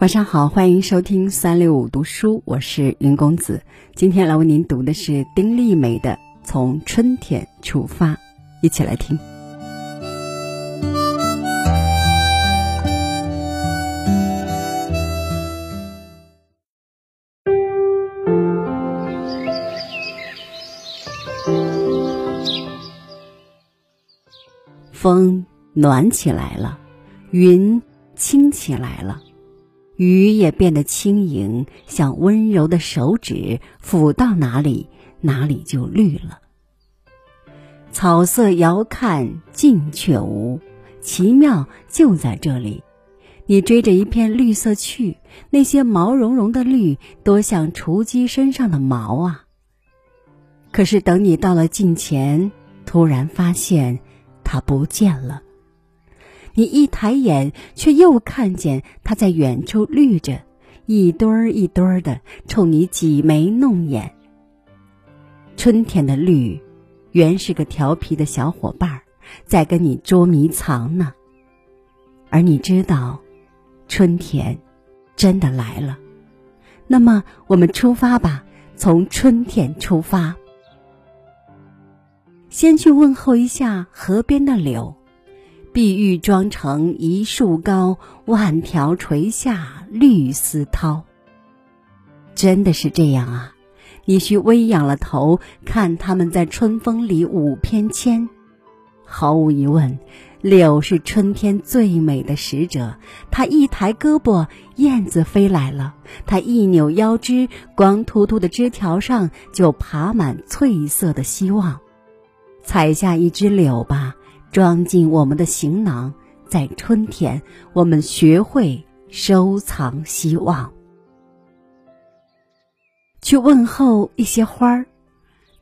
晚上好，欢迎收听三六五读书，我是云公子。今天来为您读的是丁立美的《从春天出发》，一起来听。风暖起来了，云轻起来了。雨也变得轻盈，像温柔的手指，抚到哪里，哪里就绿了。草色遥看近却无，奇妙就在这里。你追着一片绿色去，那些毛茸茸的绿，多像雏鸡身上的毛啊！可是等你到了近前，突然发现它不见了。你一抬眼，却又看见它在远处绿着，一堆儿一堆儿的冲你挤眉弄眼。春天的绿，原是个调皮的小伙伴，在跟你捉迷藏呢。而你知道，春天真的来了。那么，我们出发吧，从春天出发。先去问候一下河边的柳。碧玉妆成一树高，万条垂下绿丝绦。真的是这样啊！你需微仰了头，看他们在春风里舞翩跹。毫无疑问，柳是春天最美的使者。它一抬胳膊，燕子飞来了；它一扭腰肢，光秃秃的枝条上就爬满翠色的希望。采下一枝柳吧。装进我们的行囊，在春天，我们学会收藏希望。去问候一些花儿，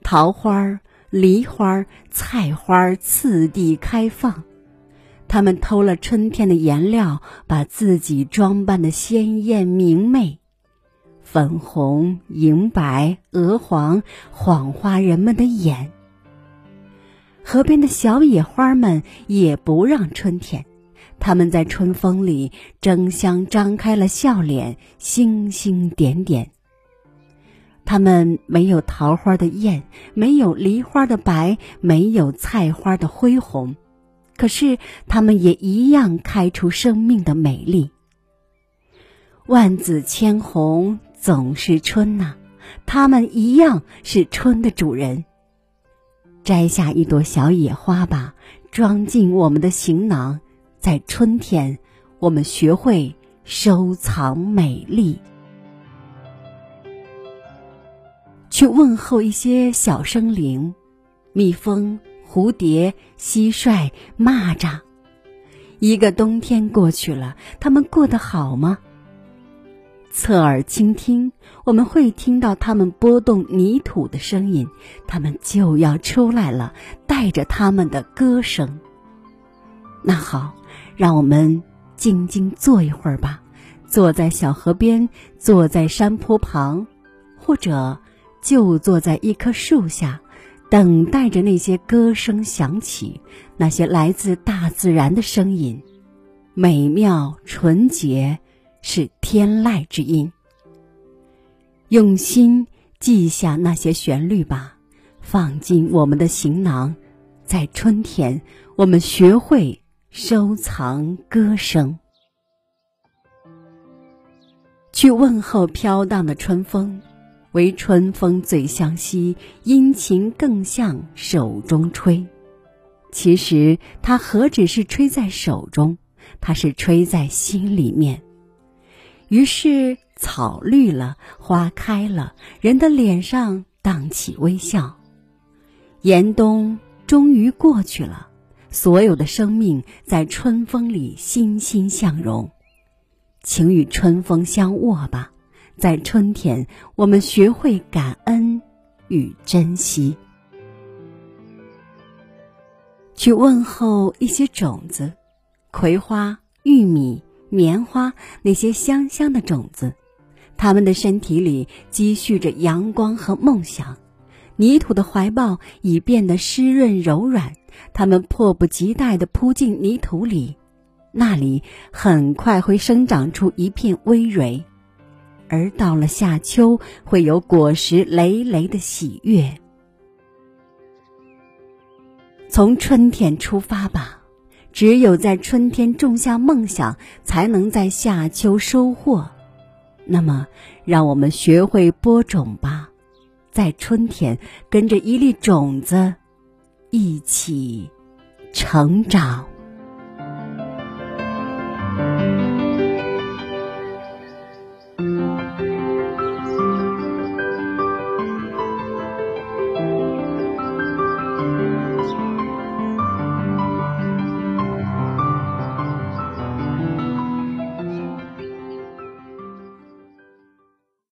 桃花、梨花、菜花次第开放，它们偷了春天的颜料，把自己装扮的鲜艳明媚，粉红、银白、鹅黄，晃花人们的眼。河边的小野花们也不让春天，它们在春风里争相张开了笑脸，星星点点。它们没有桃花的艳，没有梨花的白，没有菜花的恢宏，可是它们也一样开出生命的美丽。万紫千红总是春呐，它们一样是春的主人。摘下一朵小野花吧，装进我们的行囊。在春天，我们学会收藏美丽。去问候一些小生灵，蜜蜂、蝴蝶、蟋蟀、蚂蚱。一个冬天过去了，他们过得好吗？侧耳倾听，我们会听到它们拨动泥土的声音，它们就要出来了，带着他们的歌声。那好，让我们静静坐一会儿吧，坐在小河边，坐在山坡旁，或者就坐在一棵树下，等待着那些歌声响起，那些来自大自然的声音，美妙纯洁。是天籁之音。用心记下那些旋律吧，放进我们的行囊。在春天，我们学会收藏歌声。去问候飘荡的春风，唯春风最相惜，殷勤更向手中吹。其实它何止是吹在手中，它是吹在心里面。于是草绿了，花开了，人的脸上荡起微笑。严冬终于过去了，所有的生命在春风里欣欣向荣。请与春风相握吧，在春天，我们学会感恩与珍惜。去问候一些种子，葵花、玉米。棉花那些香香的种子，它们的身体里积蓄着阳光和梦想。泥土的怀抱已变得湿润柔软，它们迫不及待地扑进泥土里。那里很快会生长出一片葳蕤，而到了夏秋，会有果实累累的喜悦。从春天出发吧，只有在春天种下梦想，才能在夏秋收获。那么，让我们学会播种吧，在春天跟着一粒种子一起成长。